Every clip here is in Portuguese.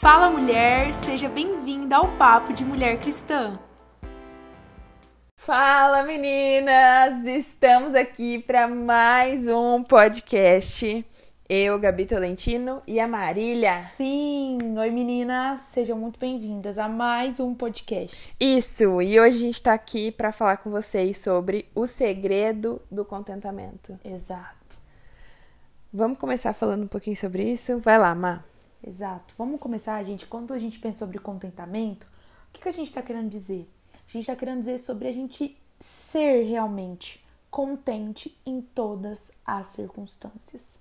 Fala mulher, seja bem-vinda ao Papo de Mulher Cristã. Fala meninas, estamos aqui para mais um podcast. Eu, Gabi Tolentino e a Marília. Sim, oi meninas, sejam muito bem-vindas a mais um podcast. Isso, e hoje a gente tá aqui para falar com vocês sobre o segredo do contentamento. Exato. Vamos começar falando um pouquinho sobre isso? Vai lá, Má. Exato. Vamos começar, gente. Quando a gente pensa sobre contentamento, o que, que a gente está querendo dizer? A gente está querendo dizer sobre a gente ser realmente contente em todas as circunstâncias,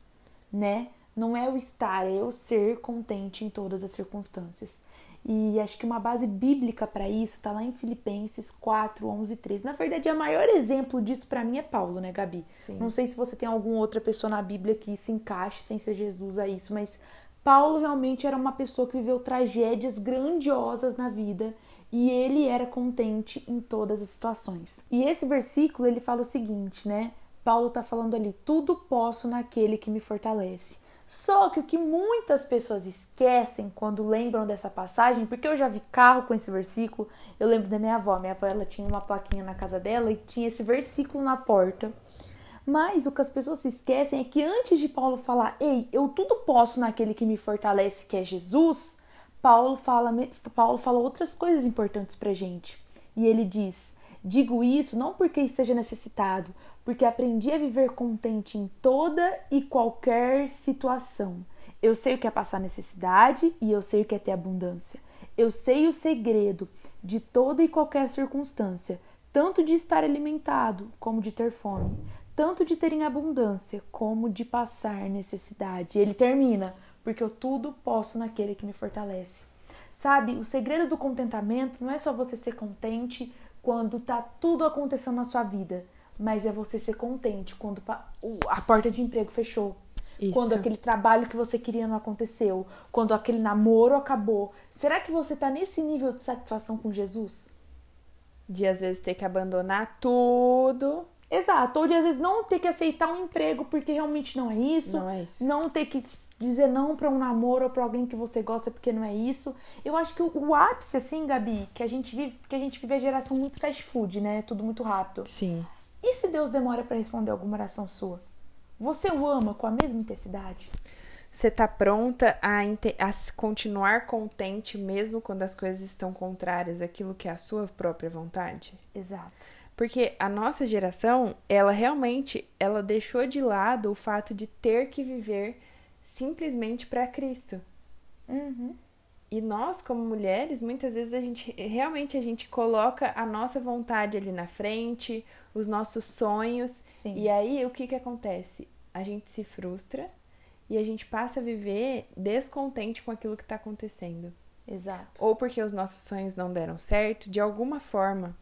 né? Não é o estar, é eu ser contente em todas as circunstâncias. E acho que uma base bíblica para isso está lá em Filipenses 4, 11 e 13. Na verdade, o maior exemplo disso para mim é Paulo, né, Gabi? Sim. Não sei se você tem alguma outra pessoa na Bíblia que se encaixe sem ser Jesus a isso, mas Paulo realmente era uma pessoa que viveu tragédias grandiosas na vida e ele era contente em todas as situações. E esse versículo ele fala o seguinte, né? Paulo tá falando ali: tudo posso naquele que me fortalece. Só que o que muitas pessoas esquecem quando lembram dessa passagem, porque eu já vi carro com esse versículo, eu lembro da minha avó. Minha avó ela tinha uma plaquinha na casa dela e tinha esse versículo na porta. Mas o que as pessoas se esquecem é que antes de Paulo falar, ei, eu tudo posso naquele que me fortalece, que é Jesus, Paulo fala, Paulo fala outras coisas importantes pra gente. E ele diz: Digo isso não porque esteja necessitado, porque aprendi a viver contente em toda e qualquer situação. Eu sei o que é passar necessidade e eu sei o que é ter abundância. Eu sei o segredo de toda e qualquer circunstância, tanto de estar alimentado como de ter fome, tanto de ter em abundância como de passar necessidade. E ele termina, porque eu tudo posso naquele que me fortalece. Sabe, o segredo do contentamento não é só você ser contente quando tá tudo acontecendo na sua vida, mas é você ser contente quando a porta de emprego fechou. Isso. Quando aquele trabalho que você queria não aconteceu, quando aquele namoro acabou. Será que você tá nesse nível de satisfação com Jesus? De às vezes ter que abandonar tudo Exato, ou de às vezes não ter que aceitar um emprego porque realmente não é isso. Não é isso. Não ter que dizer não para um namoro ou para alguém que você gosta porque não é isso. Eu acho que o, o, ápice, assim, Gabi, que a gente vive, porque a gente vive a geração muito fast food, né? Tudo muito rápido. Sim. E se Deus demora para responder alguma oração sua? Você o ama com a mesma intensidade? Você tá pronta a, a continuar contente mesmo quando as coisas estão contrárias àquilo que é a sua própria vontade? Exato. Porque a nossa geração, ela realmente, ela deixou de lado o fato de ter que viver simplesmente para Cristo. Uhum. E nós, como mulheres, muitas vezes a gente realmente a gente coloca a nossa vontade ali na frente, os nossos sonhos. Sim. E aí o que que acontece? A gente se frustra e a gente passa a viver descontente com aquilo que está acontecendo. Exato. Ou porque os nossos sonhos não deram certo, de alguma forma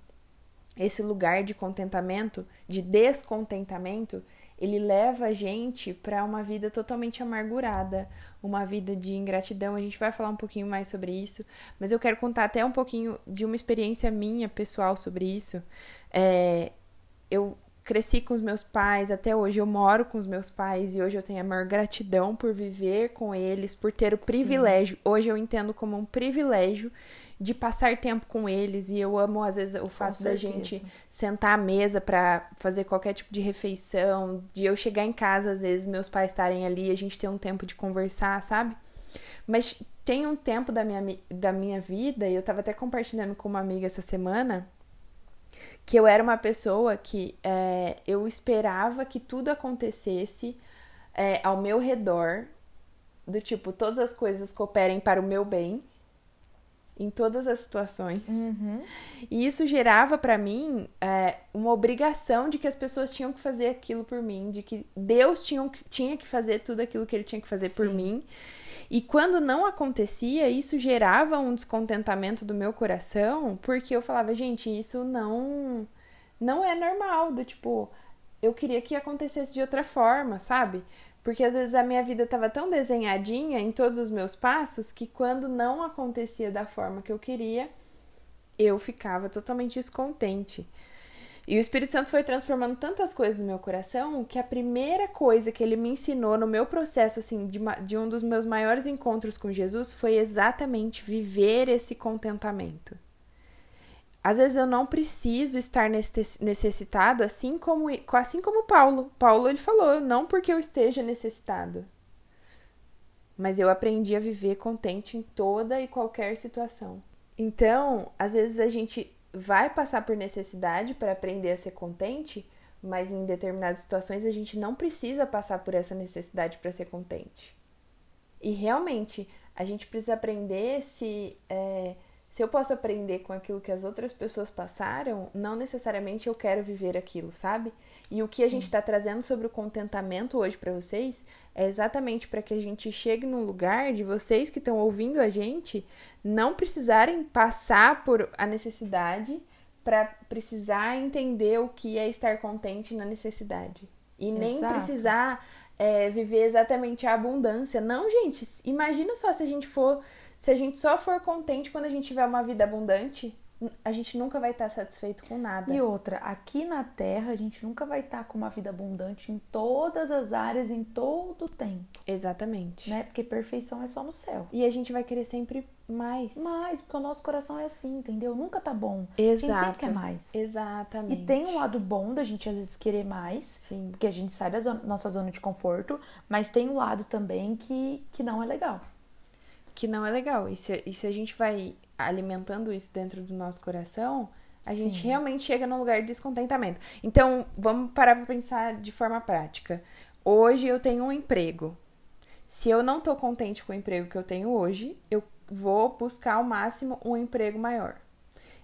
esse lugar de contentamento, de descontentamento, ele leva a gente para uma vida totalmente amargurada, uma vida de ingratidão. A gente vai falar um pouquinho mais sobre isso, mas eu quero contar até um pouquinho de uma experiência minha pessoal sobre isso. É, eu cresci com os meus pais, até hoje eu moro com os meus pais e hoje eu tenho a maior gratidão por viver com eles, por ter o privilégio. Sim. Hoje eu entendo como um privilégio de passar tempo com eles e eu amo às vezes o fato da gente sentar à mesa para fazer qualquer tipo de refeição, de eu chegar em casa às vezes meus pais estarem ali, a gente ter um tempo de conversar, sabe? Mas tem um tempo da minha, da minha vida, e eu tava até compartilhando com uma amiga essa semana, que eu era uma pessoa que é, eu esperava que tudo acontecesse é, ao meu redor, do tipo, todas as coisas cooperem para o meu bem, em todas as situações. Uhum. E isso gerava para mim é, uma obrigação de que as pessoas tinham que fazer aquilo por mim, de que Deus tinha, tinha que fazer tudo aquilo que ele tinha que fazer Sim. por mim. E quando não acontecia, isso gerava um descontentamento do meu coração, porque eu falava, gente, isso não não é normal, do tipo, eu queria que acontecesse de outra forma, sabe? Porque às vezes a minha vida estava tão desenhadinha em todos os meus passos que quando não acontecia da forma que eu queria, eu ficava totalmente descontente. E o Espírito Santo foi transformando tantas coisas no meu coração que a primeira coisa que ele me ensinou no meu processo, assim, de, de um dos meus maiores encontros com Jesus foi exatamente viver esse contentamento. Às vezes eu não preciso estar necessitado, assim como, assim como Paulo. Paulo ele falou, não porque eu esteja necessitado, mas eu aprendi a viver contente em toda e qualquer situação. Então, às vezes a gente vai passar por necessidade para aprender a ser contente, mas em determinadas situações a gente não precisa passar por essa necessidade para ser contente. E realmente a gente precisa aprender se é, se eu posso aprender com aquilo que as outras pessoas passaram, não necessariamente eu quero viver aquilo, sabe? E o que Sim. a gente está trazendo sobre o contentamento hoje para vocês é exatamente para que a gente chegue num lugar de vocês que estão ouvindo a gente não precisarem passar por a necessidade para precisar entender o que é estar contente na necessidade. E nem Exato. precisar é, viver exatamente a abundância. Não, gente, imagina só se a gente for se a gente só for contente quando a gente tiver uma vida abundante, a gente nunca vai estar satisfeito com nada. E outra, aqui na Terra a gente nunca vai estar com uma vida abundante em todas as áreas, em todo o tempo. Exatamente. Né? Porque perfeição é só no céu. E a gente vai querer sempre mais. Mais, porque o nosso coração é assim, entendeu? Nunca tá bom. Exato. A gente sempre quer mais. Exatamente. E tem um lado bom da gente às vezes querer mais, Sim. porque a gente sai da zona, nossa zona de conforto, mas tem um lado também que, que não é legal que não é legal. E se, e se a gente vai alimentando isso dentro do nosso coração, a Sim. gente realmente chega num lugar de descontentamento. Então, vamos parar para pensar de forma prática. Hoje eu tenho um emprego. Se eu não tô contente com o emprego que eu tenho hoje, eu vou buscar ao máximo um emprego maior.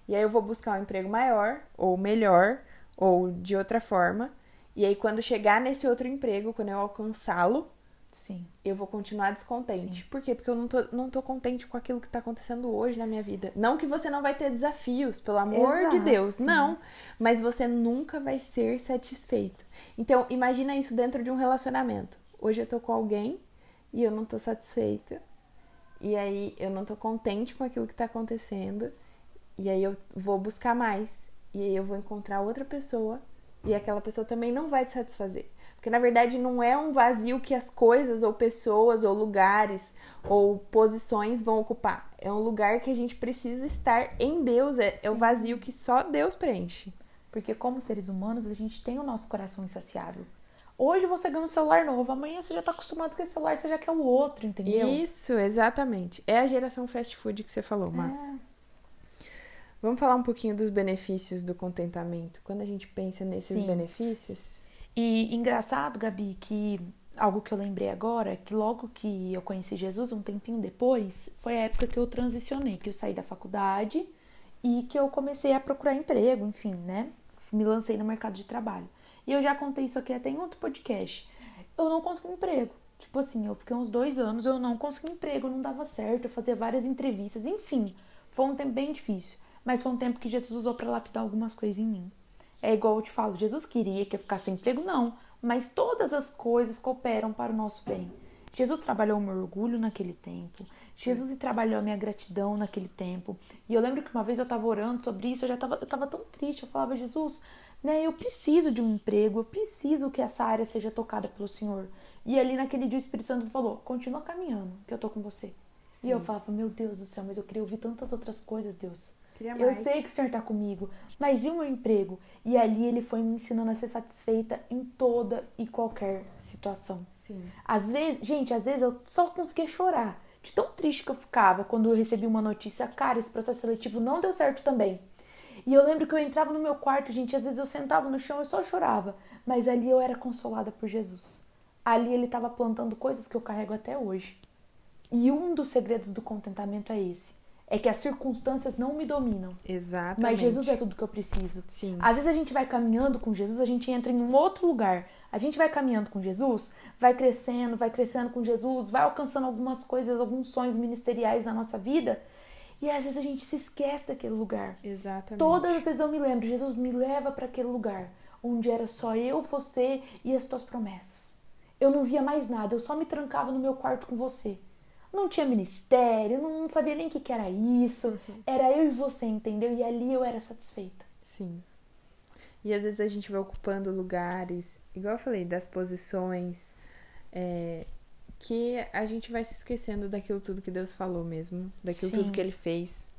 E aí eu vou buscar um emprego maior, ou melhor, ou de outra forma. E aí quando chegar nesse outro emprego, quando eu alcançá-lo, Sim. Eu vou continuar descontente. Sim. Por quê? Porque eu não tô, não tô contente com aquilo que tá acontecendo hoje na minha vida. Não que você não vai ter desafios, pelo amor Exato, de Deus. Sim. Não. Mas você nunca vai ser satisfeito. Então, imagina isso dentro de um relacionamento. Hoje eu tô com alguém e eu não tô satisfeita. E aí eu não tô contente com aquilo que tá acontecendo. E aí eu vou buscar mais. E aí eu vou encontrar outra pessoa. E aquela pessoa também não vai te satisfazer. Porque na verdade não é um vazio que as coisas ou pessoas ou lugares ou posições vão ocupar. É um lugar que a gente precisa estar em Deus. É, é o vazio que só Deus preenche. Porque como seres humanos, a gente tem o nosso coração insaciável. Hoje você ganha um celular novo, amanhã você já tá acostumado com esse celular, você já quer o outro, entendeu? Isso, exatamente. É a geração fast food que você falou, Mar. É. Vamos falar um pouquinho dos benefícios do contentamento. Quando a gente pensa nesses Sim. benefícios, e engraçado, Gabi, que algo que eu lembrei agora, que logo que eu conheci Jesus, um tempinho depois, foi a época que eu transicionei, que eu saí da faculdade e que eu comecei a procurar emprego, enfim, né? Me lancei no mercado de trabalho. E eu já contei isso aqui até em outro podcast. Eu não consegui emprego. Tipo assim, eu fiquei uns dois anos, eu não consegui emprego, não dava certo, eu fazia várias entrevistas, enfim. Foi um tempo bem difícil. Mas foi um tempo que Jesus usou para lapidar algumas coisas em mim. É igual eu te falo, Jesus queria que eu ficasse sem emprego? Não. Mas todas as coisas cooperam para o nosso bem. Jesus trabalhou o meu orgulho naquele tempo. Jesus trabalhou a minha gratidão naquele tempo. E eu lembro que uma vez eu estava orando sobre isso, eu já estava eu tava tão triste. Eu falava, Jesus, né, eu preciso de um emprego, eu preciso que essa área seja tocada pelo Senhor. E ali naquele dia o Espírito Santo falou: continua caminhando, que eu tô com você. Sim. E eu falava, meu Deus do céu, mas eu queria ouvir tantas outras coisas, Deus. Eu sei que o Senhor está comigo, mas e o meu emprego? E ali ele foi me ensinando a ser satisfeita em toda e qualquer situação. Sim. Às vezes, gente, às vezes eu só conseguia chorar. De tão triste que eu ficava quando eu recebi uma notícia, cara, esse processo seletivo não deu certo também. E eu lembro que eu entrava no meu quarto, gente, às vezes eu sentava no chão e só chorava. Mas ali eu era consolada por Jesus. Ali ele estava plantando coisas que eu carrego até hoje. E um dos segredos do contentamento é esse é que as circunstâncias não me dominam. Exatamente. Mas Jesus é tudo que eu preciso. Sim. Às vezes a gente vai caminhando com Jesus, a gente entra em um outro lugar. A gente vai caminhando com Jesus, vai crescendo, vai crescendo com Jesus, vai alcançando algumas coisas, alguns sonhos ministeriais na nossa vida. E às vezes a gente se esquece daquele lugar. Exatamente. Todas as vezes eu me lembro, Jesus me leva para aquele lugar onde era só eu, você e as tuas promessas. Eu não via mais nada, eu só me trancava no meu quarto com você não tinha ministério, não sabia nem o que, que era isso. Uhum. Era eu e você, entendeu? E ali eu era satisfeita. Sim. E às vezes a gente vai ocupando lugares, igual eu falei, das posições, é, que a gente vai se esquecendo daquilo tudo que Deus falou mesmo, daquilo Sim. tudo que Ele fez.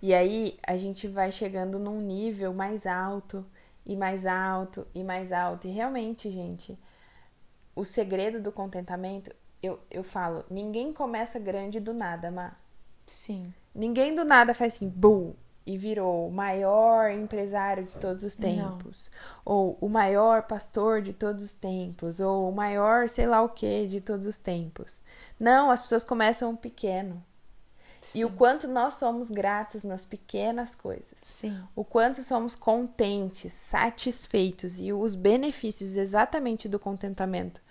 E aí a gente vai chegando num nível mais alto, e mais alto, e mais alto. E realmente, gente, o segredo do contentamento, eu, eu falo, ninguém começa grande do nada, Má. Sim. Ninguém do nada faz assim, bum, e virou o maior empresário de todos os tempos, ou o maior pastor de todos os tempos, ou o maior sei lá o que de todos os tempos. Não, as pessoas começam pequeno. E o quanto nós somos gratos nas pequenas coisas. Sim. O quanto somos contentes, satisfeitos e os benefícios exatamente do contentamento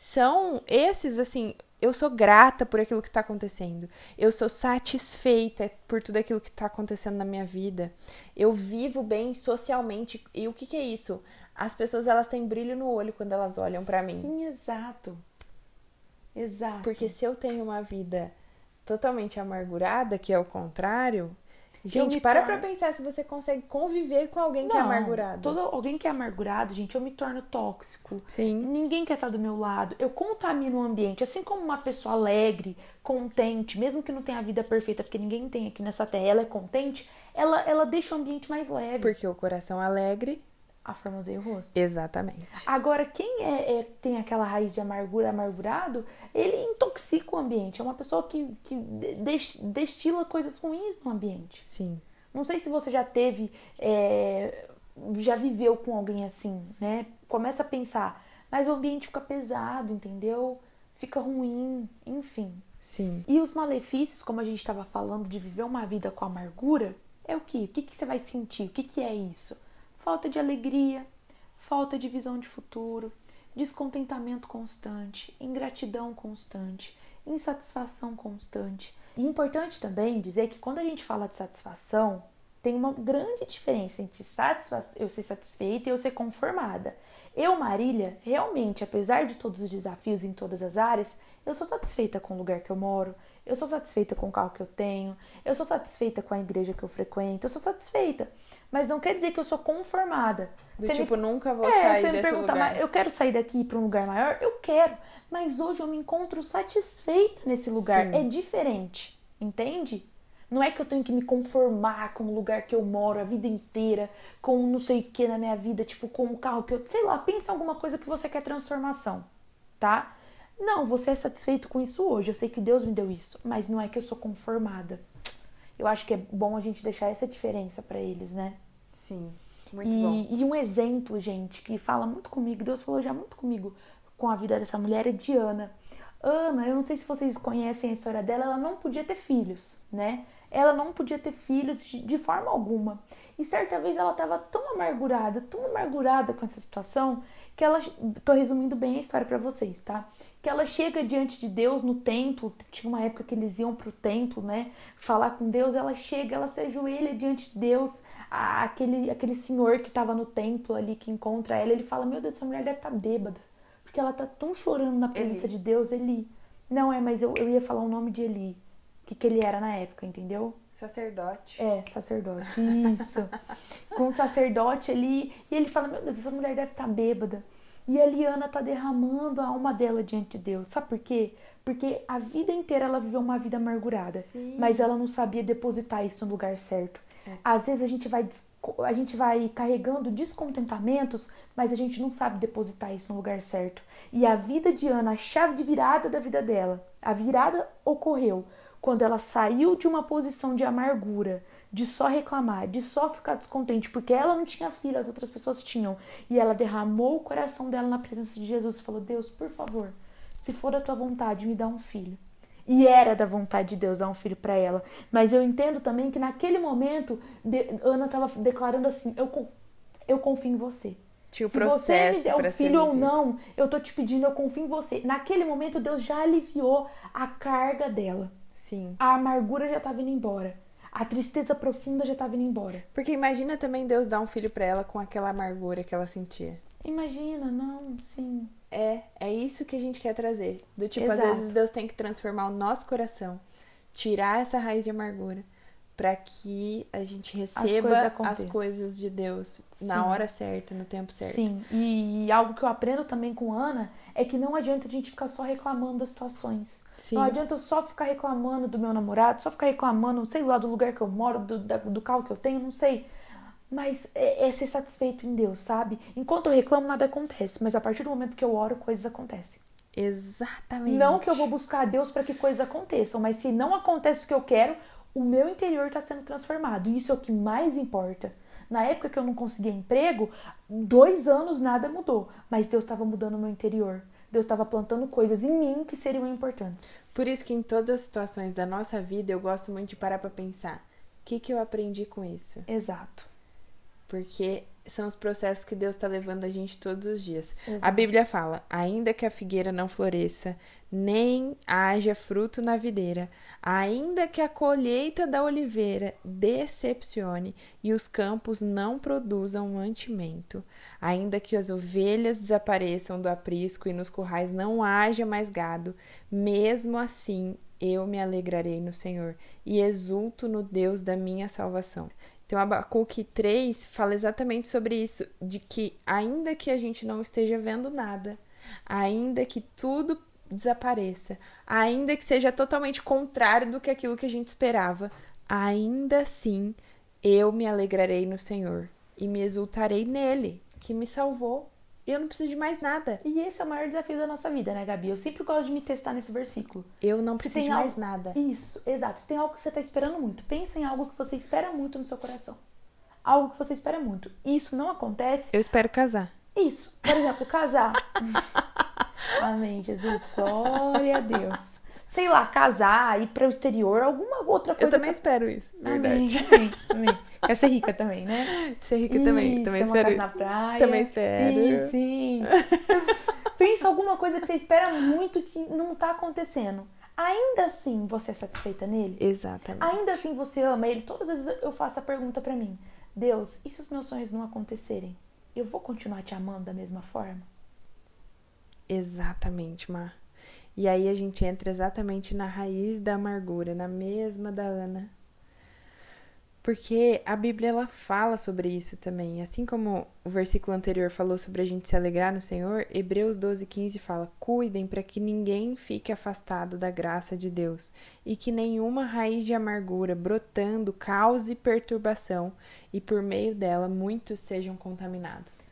são esses assim, eu sou grata por aquilo que está acontecendo. Eu sou satisfeita por tudo aquilo que está acontecendo na minha vida. Eu vivo bem socialmente. E o que, que é isso? As pessoas elas têm brilho no olho quando elas olham para mim. Sim, exato. Exato. Porque se eu tenho uma vida totalmente amargurada, que é o contrário, gente, me para torno- pra pensar se você consegue conviver com alguém que é Não, amargurado. Todo, alguém que é amargurado, gente, eu me torno tóxico. Sim. Ninguém quer estar do meu lado. Eu contamino o ambiente. Assim como uma pessoa alegre, contente, mesmo que não tenha a vida perfeita, porque ninguém tem aqui nessa terra, ela é contente, ela, ela deixa o ambiente mais leve. Porque o coração alegre. Aformosei o rosto. Exatamente. Agora, quem é, é- tem aquela raiz de amargura, amargurado, ele intoxica o ambiente. É uma pessoa que, que des- destila coisas ruins no ambiente. Sim. Não sei se você já teve, é, já viveu com alguém assim, né? Começa a pensar, mas o ambiente fica pesado, entendeu? Fica ruim, enfim. Sim. E os malefícios, como a gente estava falando, de viver uma vida com amargura, é o que? O que, que você vai sentir? O que, que é isso? Falta de alegria, falta de visão de futuro, descontentamento constante, ingratidão constante, insatisfação constante. E importante também dizer que quando a gente fala de satisfação, tem uma grande diferença entre eu ser satisfeita e eu ser conformada. Eu, Marília, realmente, apesar de todos os desafios em todas as áreas, eu sou satisfeita com o lugar que eu moro, eu sou satisfeita com o carro que eu tenho, eu sou satisfeita com a igreja que eu frequento, eu sou satisfeita. Mas não quer dizer que eu sou conformada. Do Você me- tipo, nunca vou é, sair você me desse pergunta, lugar. mas eu quero sair daqui pra um lugar maior? Eu quero. Mas hoje eu me encontro satisfeita nesse lugar. Sim. É diferente, entende? Não é que eu tenho que me conformar com o lugar que eu moro a vida inteira, com não sei o que na minha vida, tipo, com o carro que eu. Sei lá, pensa em alguma coisa que você quer transformação, tá? Não, você é satisfeito com isso hoje. Eu sei que Deus me deu isso, mas não é que eu sou conformada. Eu acho que é bom a gente deixar essa diferença pra eles, né? Sim. Muito e, bom. e um exemplo, gente, que fala muito comigo, Deus falou já muito comigo com a vida dessa mulher é de Ana. Ana, eu não sei se vocês conhecem a história dela, ela não podia ter filhos, né? Ela não podia ter filhos de forma alguma. E certa vez ela estava tão amargurada, tão amargurada com essa situação, que ela. Tô resumindo bem a história para vocês, tá? Que ela chega diante de Deus no templo, tinha uma época que eles iam pro templo, né? Falar com Deus, ela chega, ela se ajoelha diante de Deus, a- aquele, aquele senhor que estava no templo ali, que encontra ela, ele fala: Meu Deus, essa mulher deve estar bêbada, porque ela tá tão chorando na presença Eli. de Deus, Eli. Não é, mas eu, eu ia falar o nome de Eli, o que, que ele era na época, entendeu? Sacerdote. É, sacerdote, isso. Com o sacerdote ali, e ele fala: Meu Deus, essa mulher deve estar bêbada. E a Liana tá derramando a alma dela diante de Deus. Sabe por quê? Porque a vida inteira ela viveu uma vida amargurada, Sim. mas ela não sabia depositar isso no lugar certo. Às vezes a gente vai a gente vai carregando descontentamentos, mas a gente não sabe depositar isso no lugar certo. E a vida de Ana, a chave de virada da vida dela, a virada ocorreu quando ela saiu de uma posição de amargura, de só reclamar, de só ficar descontente, porque ela não tinha filho, as outras pessoas tinham. E ela derramou o coração dela na presença de Jesus e falou: Deus, por favor, se for a tua vontade, me dá um filho. E era da vontade de Deus dar um filho para ela. Mas eu entendo também que naquele momento, Ana estava declarando assim: eu, eu confio em você. Tinha o Se você me der ser filho ou não, eu tô te pedindo, eu confio em você. Naquele momento, Deus já aliviou a carga dela. Sim. A amargura já tava indo embora. A tristeza profunda já tava indo embora. Porque imagina também Deus dar um filho pra ela com aquela amargura que ela sentia. Imagina, não, sim. É, é isso que a gente quer trazer. Do tipo, Exato. às vezes Deus tem que transformar o nosso coração, tirar essa raiz de amargura, para que a gente coisas receba as aconteçam. coisas de Deus na Sim. hora certa, no tempo certo. Sim, e algo que eu aprendo também com Ana é que não adianta a gente ficar só reclamando das situações. Sim. Não adianta eu só ficar reclamando do meu namorado, só ficar reclamando, sei lá, do lugar que eu moro, do, da- do carro que eu tenho, não sei. Mas é, é ser satisfeito em Deus, sabe? Enquanto eu reclamo, nada acontece. Mas a partir do momento que eu oro, coisas acontecem. Exatamente. Não que eu vou buscar a Deus para que coisas aconteçam, mas se não acontece o que eu quero, o meu interior está sendo transformado. E isso é o que mais importa. Na época que eu não conseguia emprego, dois anos nada mudou, mas Deus estava mudando o meu interior. Deus estava plantando coisas em mim que seriam importantes. Por isso que em todas as situações da nossa vida eu gosto muito de parar pra pensar. O que, que eu aprendi com isso? Exato. Porque são os processos que Deus está levando a gente todos os dias. Exato. A Bíblia fala: ainda que a figueira não floresça, nem haja fruto na videira, ainda que a colheita da oliveira decepcione e os campos não produzam mantimento, ainda que as ovelhas desapareçam do aprisco e nos currais não haja mais gado, mesmo assim eu me alegrarei no Senhor e exulto no Deus da minha salvação. Então, Abacuque 3 fala exatamente sobre isso, de que ainda que a gente não esteja vendo nada, ainda que tudo desapareça, ainda que seja totalmente contrário do que aquilo que a gente esperava, ainda assim eu me alegrarei no Senhor e me exultarei nele, que me salvou. Eu não preciso de mais nada. E esse é o maior desafio da nossa vida, né, Gabi? Eu sempre gosto de me testar nesse versículo. Eu não preciso de mais algo- nada. Isso, exato. Se tem algo que você está esperando muito, pensa em algo que você espera muito no seu coração. Algo que você espera muito. Isso não acontece. Eu espero casar. Isso, por exemplo, casar. Amém, Jesus. Glória a Deus. Sei lá, casar, ir para o exterior, alguma outra coisa. Eu também espero isso, Amém, verdade. amém, amém. Quer ser rica também, né? Ser rica também, Isso, também uma espero isso. na praia. Também espero. Sim, sim. Pensa alguma coisa que você espera muito que não tá acontecendo. Ainda assim, você é satisfeita nele? Exatamente. Ainda assim você ama ele? Todas as vezes eu faço a pergunta pra mim: Deus, e se os meus sonhos não acontecerem? Eu vou continuar te amando da mesma forma? Exatamente, Mar. E aí a gente entra exatamente na raiz da amargura, na mesma da Ana. Porque a Bíblia ela fala sobre isso também. Assim como o versículo anterior falou sobre a gente se alegrar no Senhor, Hebreus 12, 15 fala: Cuidem para que ninguém fique afastado da graça de Deus e que nenhuma raiz de amargura brotando cause perturbação e por meio dela muitos sejam contaminados.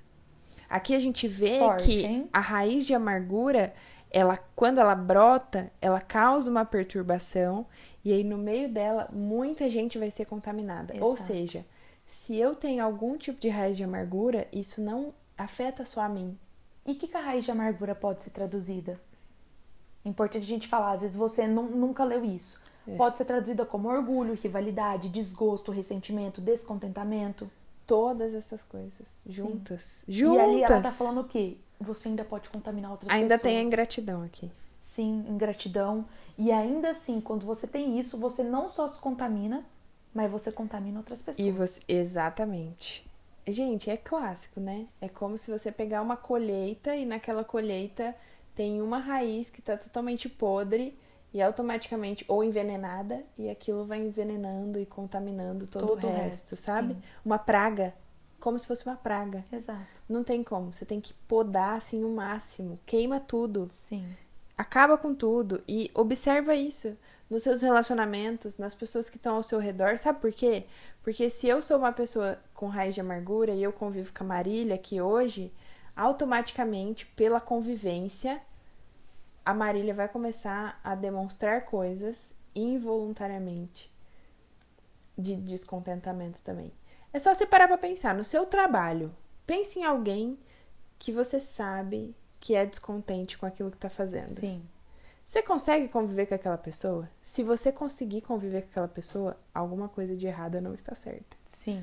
Aqui a gente vê Forte, que hein? a raiz de amargura, ela quando ela brota, ela causa uma perturbação e aí no meio dela muita gente vai ser contaminada. Ou Exato. seja, se eu tenho algum tipo de raiz de amargura, isso não afeta só a mim. E o que, que a raiz de amargura pode ser traduzida? Importante a gente falar, às vezes você nu- nunca leu isso. É. Pode ser traduzida como orgulho, rivalidade, desgosto, ressentimento, descontentamento. Todas essas coisas juntas. E Juntas. ali ela tá falando o quê? Você ainda pode contaminar outras Ainda pessoas. tem a ingratidão aqui. Sim, ingratidão. E ainda assim, quando você tem isso, você não só se contamina, mas você contamina outras pessoas. E você, exatamente. Gente, é clássico, né? É como se você pegar uma colheita e naquela colheita tem uma raiz que tá totalmente podre e automaticamente ou envenenada e aquilo vai envenenando e contaminando todo, Todo o resto, resto, sabe? sim. Uma praga, como se fosse uma praga. Exato. Não tem como, você tem que podar assim o máximo, queima tudo, Sim. acaba com tudo e observa isso nos seus relacionamentos, nas pessoas que estão ao seu redor. Sabe por quê? Porque se eu sou uma pessoa com raiz de amargura e eu convivo com a Marília aqui hoje, automaticamente, pela convivência, a Marília vai começar a demonstrar coisas involuntariamente de descontentamento também. É só você parar pra pensar no seu trabalho. Pense em alguém que você sabe que é descontente com aquilo que tá fazendo. Sim. Você consegue conviver com aquela pessoa? Se você conseguir conviver com aquela pessoa, alguma coisa de errada não está certa. Sim.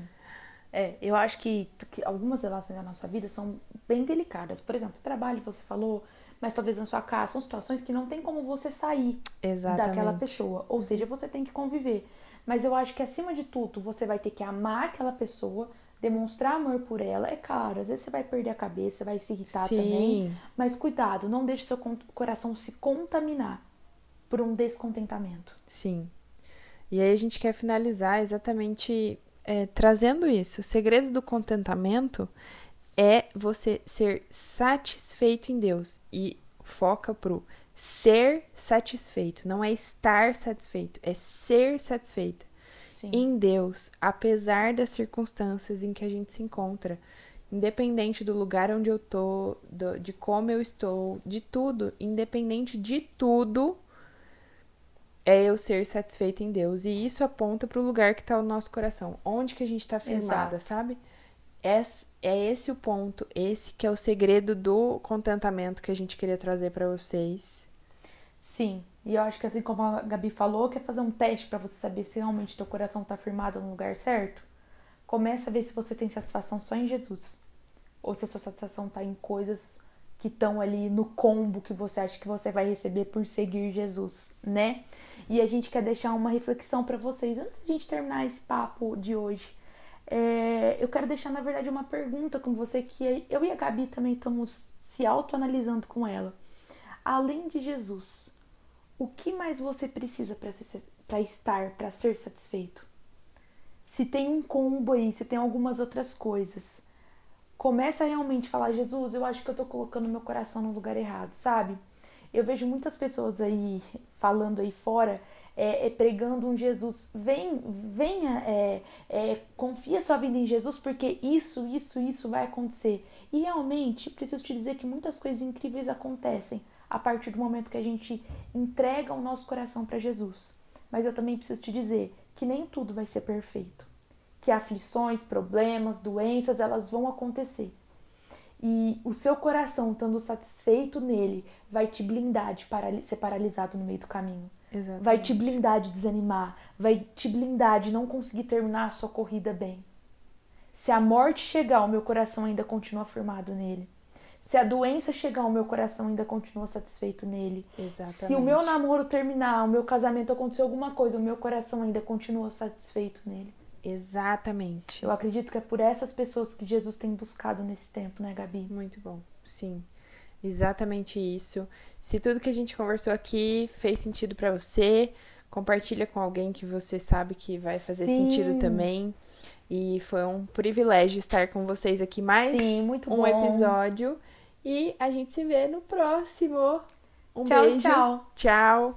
É, eu acho que, que algumas relações da nossa vida são bem delicadas. Por exemplo, trabalho, você falou, mas talvez na sua casa, são situações que não tem como você sair Exatamente. daquela pessoa. Ou seja, você tem que conviver. Mas eu acho que acima de tudo, você vai ter que amar aquela pessoa, demonstrar amor por ela. É claro, às vezes você vai perder a cabeça, vai se irritar Sim. também. Mas cuidado, não deixe seu coração se contaminar por um descontentamento. Sim. E aí a gente quer finalizar exatamente é, trazendo isso. O segredo do contentamento é você ser satisfeito em Deus e foca pro ser satisfeito, não é estar satisfeito, é ser satisfeita Sim. em Deus, apesar das circunstâncias em que a gente se encontra, independente do lugar onde eu tô, do, de como eu estou, de tudo, independente de tudo, é eu ser satisfeita em Deus. E isso aponta para o lugar que está o nosso coração, onde que a gente está firmada, Exato. sabe? É, é esse o ponto, esse que é o segredo do contentamento que a gente queria trazer para vocês. Sim, e eu acho que assim como a Gabi falou, quer fazer um teste para você saber se realmente teu coração está firmado no lugar certo? Começa a ver se você tem satisfação só em Jesus. Ou se a sua satisfação está em coisas que estão ali no combo que você acha que você vai receber por seguir Jesus, né? E a gente quer deixar uma reflexão para vocês antes de a gente terminar esse papo de hoje. É, eu quero deixar, na verdade, uma pergunta com você que eu e a Gabi também estamos se autoanalisando com ela. Além de Jesus, o que mais você precisa para estar, para ser satisfeito? Se tem um combo aí, se tem algumas outras coisas, começa a realmente falar: Jesus, eu acho que eu tô colocando meu coração no lugar errado, sabe? Eu vejo muitas pessoas aí falando aí fora é, é, pregando um Jesus. Vem, venha, é, é, confia sua vida em Jesus, porque isso, isso, isso vai acontecer. E realmente, preciso te dizer que muitas coisas incríveis acontecem a partir do momento que a gente entrega o nosso coração para Jesus. Mas eu também preciso te dizer que nem tudo vai ser perfeito. Que aflições, problemas, doenças, elas vão acontecer e o seu coração estando satisfeito nele vai te blindar de ser paralisado no meio do caminho. Exatamente. Vai te blindar de desanimar, vai te blindar de não conseguir terminar a sua corrida bem. Se a morte chegar, o meu coração ainda continua firmado nele. Se a doença chegar, o meu coração ainda continua satisfeito nele. Exatamente. Se o meu namoro terminar, o meu casamento acontecer alguma coisa, o meu coração ainda continua satisfeito nele. Exatamente. Eu acredito que é por essas pessoas que Jesus tem buscado nesse tempo, né, Gabi? Muito bom. Sim. Exatamente isso. Se tudo que a gente conversou aqui fez sentido para você, compartilha com alguém que você sabe que vai fazer Sim. sentido também. E foi um privilégio estar com vocês aqui mais Sim, muito um bom. episódio. E a gente se vê no próximo. Um tchau, beijo. Tchau. Tchau.